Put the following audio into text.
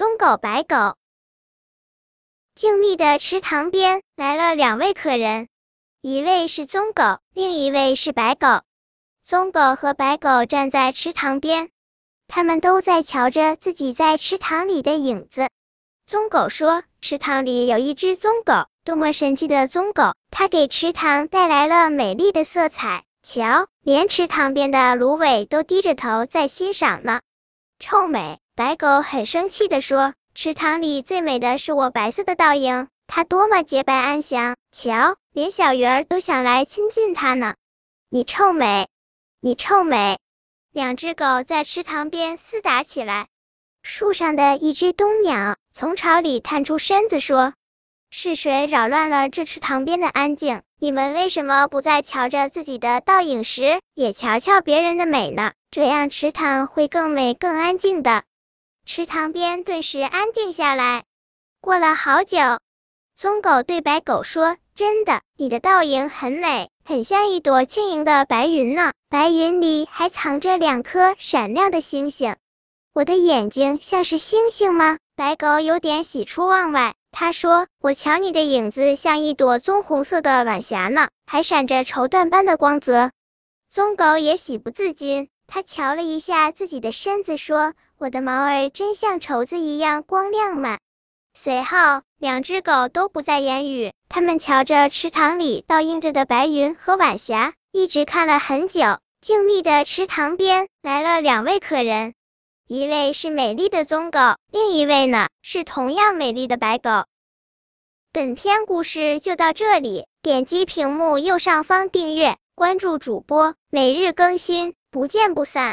棕狗、白狗。静谧的池塘边来了两位客人，一位是棕狗，另一位是白狗。棕狗和白狗站在池塘边，他们都在瞧着自己在池塘里的影子。棕狗说：“池塘里有一只棕狗，多么神奇的棕狗！它给池塘带来了美丽的色彩。瞧，连池塘边的芦苇都低着头在欣赏呢。”臭美！白狗很生气的说：“池塘里最美的是我白色的倒影，它多么洁白安详！瞧，连小鱼儿都想来亲近它呢。”你臭美！你臭美！两只狗在池塘边厮打起来。树上的一只冬鸟从巢里探出身子说：“是谁扰乱了这池塘边的安静？你们为什么不在瞧着自己的倒影时，也瞧瞧别人的美呢？这样池塘会更美、更安静的。”池塘边顿时安静下来。过了好久，棕狗对白狗说：“真的，你的倒影很美，很像一朵轻盈的白云呢。白云里还藏着两颗闪亮的星星。”我的眼睛像是星星吗？白狗有点喜出望外，他说：“我瞧你的影子像一朵棕红色的晚霞呢，还闪着绸缎般的光泽。”棕狗也喜不自禁，他瞧了一下自己的身子，说：“我的毛儿真像绸子一样光亮嘛。”随后，两只狗都不再言语，它们瞧着池塘里倒映着的白云和晚霞，一直看了很久。静谧的池塘边来了两位客人。一位是美丽的棕狗，另一位呢是同样美丽的白狗。本篇故事就到这里，点击屏幕右上方订阅，关注主播，每日更新，不见不散。